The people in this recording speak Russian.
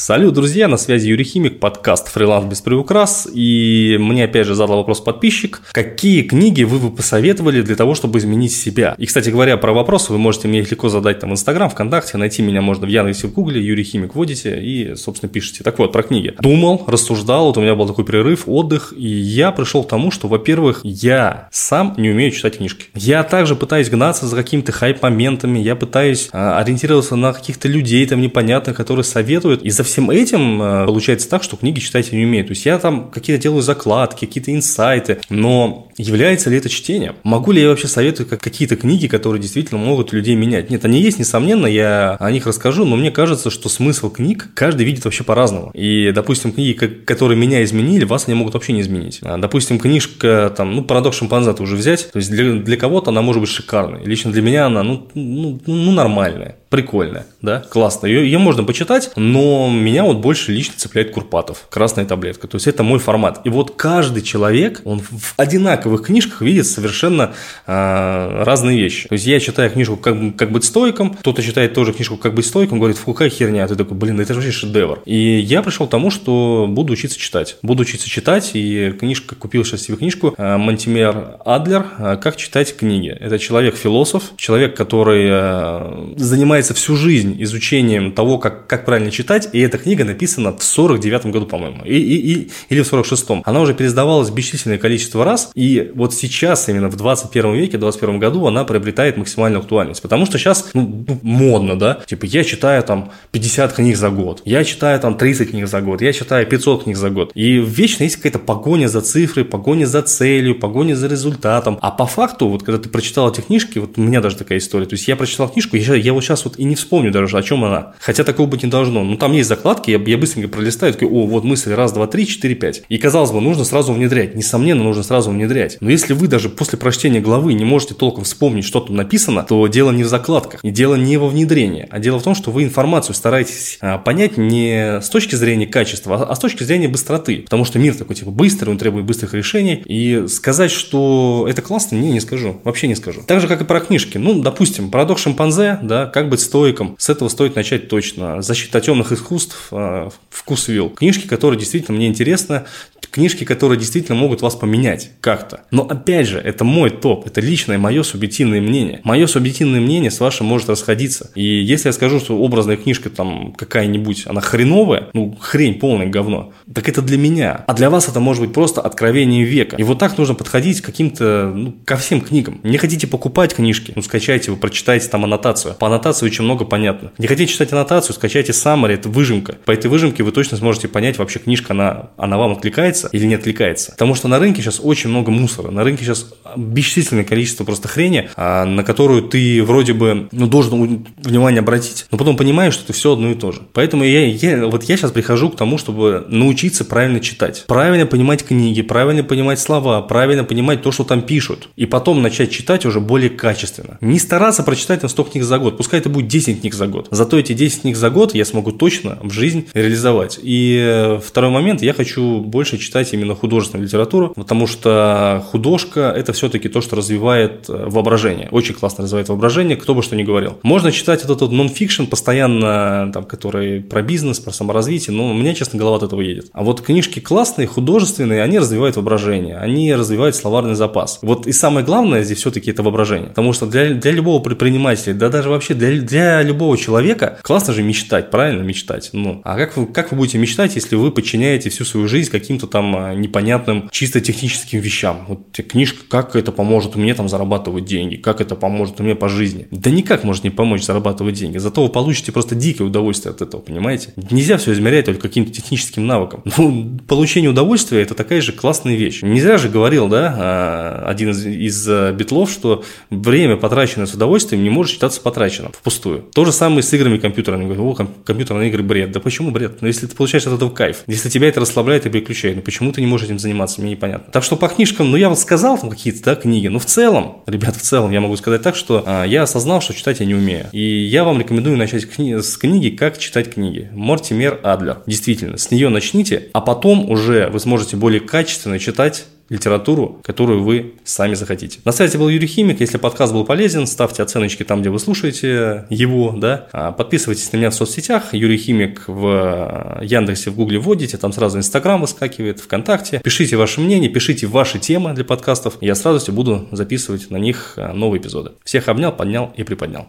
Салют, друзья, на связи Юрий Химик, подкаст «Фриланс без приукрас», и мне опять же задал вопрос подписчик, какие книги вы бы посоветовали для того, чтобы изменить себя? И, кстати говоря, про вопросы вы можете мне легко задать там в Инстаграм, ВКонтакте, найти меня можно в Яндексе, в Гугле, Юрий Химик вводите и, собственно, пишите. Так вот, про книги. Думал, рассуждал, вот у меня был такой перерыв, отдых, и я пришел к тому, что, во-первых, я сам не умею читать книжки. Я также пытаюсь гнаться за какими-то хайп-моментами, я пытаюсь а, ориентироваться на каких-то людей там непонятных, которые советуют, и за всем этим э, получается так, что книги читать я не умею. То есть я там какие-то делаю закладки, какие-то инсайты, но является ли это чтением? Могу ли я вообще советовать какие-то книги, которые действительно могут людей менять? Нет, они есть, несомненно, я о них расскажу, но мне кажется, что смысл книг каждый видит вообще по-разному. И, допустим, книги, которые меня изменили, вас они могут вообще не изменить. А, допустим, книжка, там, ну, «Парадокс шимпанзе» уже взять, то есть для, для кого-то она может быть шикарной. Лично для меня она, ну, ну, ну нормальная прикольная, да, классно. Ее, ее можно почитать, но меня вот больше лично цепляет Курпатов, красная таблетка. То есть это мой формат. И вот каждый человек, он в одинаковых книжках видит совершенно э, разные вещи. То есть я читаю книжку «Как, как быть стойком», кто-то читает тоже книжку «Как быть стойком», говорит, фу, какая херня. Ты такой, блин, это же вообще шедевр. И я пришел к тому, что буду учиться читать. Буду учиться читать, и книжка, купил сейчас себе книжку э, Монтимер Адлер «Как читать книги». Это человек-философ, человек, который занимается занимается всю жизнь изучением того, как, как правильно читать, и эта книга написана в 49 году, по-моему, и, и, и, или в 46-м. Она уже пересдавалась бесчисленное количество раз, и вот сейчас, именно в 21 веке, в 21 году, она приобретает максимальную актуальность. Потому что сейчас ну, ну модно, да, типа я читаю там 50 книг за год, я читаю там 30 книг за год, я читаю 500 книг за год. И вечно есть какая-то погоня за цифрой, погоня за целью, погоня за результатом. А по факту, вот когда ты прочитал эти книжки, вот у меня даже такая история, то есть я прочитал книжку, я, я вот сейчас вот и не вспомню даже, о чем она. Хотя такого быть не должно. Ну, там есть закладки, я, я быстренько пролистаю, такой, о, вот мысль, раз, два, три, четыре, пять. И, казалось бы, нужно сразу внедрять. Несомненно, нужно сразу внедрять. Но если вы даже после прочтения главы не можете толком вспомнить, что там написано, то дело не в закладках, и дело не во внедрении, а дело в том, что вы информацию стараетесь а, понять не с точки зрения качества, а, а с точки зрения быстроты. Потому что мир такой, типа, быстрый, он требует быстрых решений. И сказать, что это классно, не, не скажу. Вообще не скажу. Так же, как и про книжки. Ну, допустим, «Парадокс шимпанзе», да, «Как быть стоиком». С этого стоит начать точно. «Защита темных искусств», э, «Вкус вилл». Книжки, которые действительно мне интересны, книжки, которые действительно могут вас поменять как-то. Но опять же, это мой топ, это личное мое субъективное мнение. Мое субъективное мнение с вашим может расходиться. И если я скажу, что образная книжка там какая-нибудь, она хреновая, ну хрень, полное говно, так это для меня. А для вас это может быть просто откровение века. И вот так нужно подходить к каким-то, ну, ко всем книгам. Не хотите покупать книжки, ну скачайте, вы прочитайте там аннотацию. По аннотации очень много понятно. Не хотите читать аннотацию, скачайте summary, это выжимка. По этой выжимке вы точно сможете понять, вообще книжка, она, она вам откликается откликается или не откликается. Потому что на рынке сейчас очень много мусора. На рынке сейчас бесчисленное количество просто хрени, а, на которую ты вроде бы ну, должен внимание обратить, но потом понимаешь, что это все одно и то же. Поэтому я, я, вот я сейчас прихожу к тому, чтобы научиться правильно читать, правильно понимать книги, правильно понимать слова, правильно понимать то, что там пишут. И потом начать читать уже более качественно. Не стараться прочитать на 100 книг за год. Пускай это будет 10 книг за год. Зато эти 10 книг за год я смогу точно в жизнь реализовать. И э, второй момент, я хочу больше читать читать именно художественную литературу, потому что художка – это все-таки то, что развивает э, воображение. Очень классно развивает воображение, кто бы что ни говорил. Можно читать этот вот нон-фикшн постоянно, там, который про бизнес, про саморазвитие, но у меня, честно, голова от этого едет. А вот книжки классные, художественные, они развивают воображение, они развивают словарный запас. Вот и самое главное здесь все-таки это воображение. Потому что для, для любого предпринимателя, да даже вообще для, для любого человека классно же мечтать, правильно мечтать. Ну, а как вы, как вы будете мечтать, если вы подчиняете всю свою жизнь каким-то там там а, непонятным чисто техническим вещам. Вот книжка, как это поможет мне там зарабатывать деньги, как это поможет мне по жизни. Да никак может не помочь зарабатывать деньги. Зато вы получите просто дикое удовольствие от этого, понимаете? Нельзя все измерять только каким-то техническим навыком. Ну, получение удовольствия – это такая же классная вещь. Не зря же говорил, да, а, один из, из а, битлов, что время, потраченное с удовольствием, не может считаться потраченным впустую. То же самое с играми компьютерными. О, компьютерные игры бред. Да почему бред? Но ну, если ты получаешь от этого кайф, если тебя это расслабляет и переключает, ну почему ты не можешь этим заниматься, мне непонятно. Так что по книжкам, ну я вот сказал там какие-то да, книги, но в целом, ребят, в целом я могу сказать так, что а, я осознал, что читать я не умею. И я вам рекомендую начать кни- с книги «Как читать книги». Мортимер Адлер. Действительно, с нее начните, а потом уже вы сможете более качественно читать литературу, которую вы сами захотите. На сайте был Юрий Химик. Если подкаст был полезен, ставьте оценочки там, где вы слушаете его, да. А подписывайтесь на меня в соцсетях. Юрий Химик в Яндексе, в Гугле вводите, там сразу Инстаграм выскакивает, ВКонтакте. Пишите ваше мнение, пишите ваши темы для подкастов. Я с радостью буду записывать на них новые эпизоды. Всех обнял, поднял и приподнял.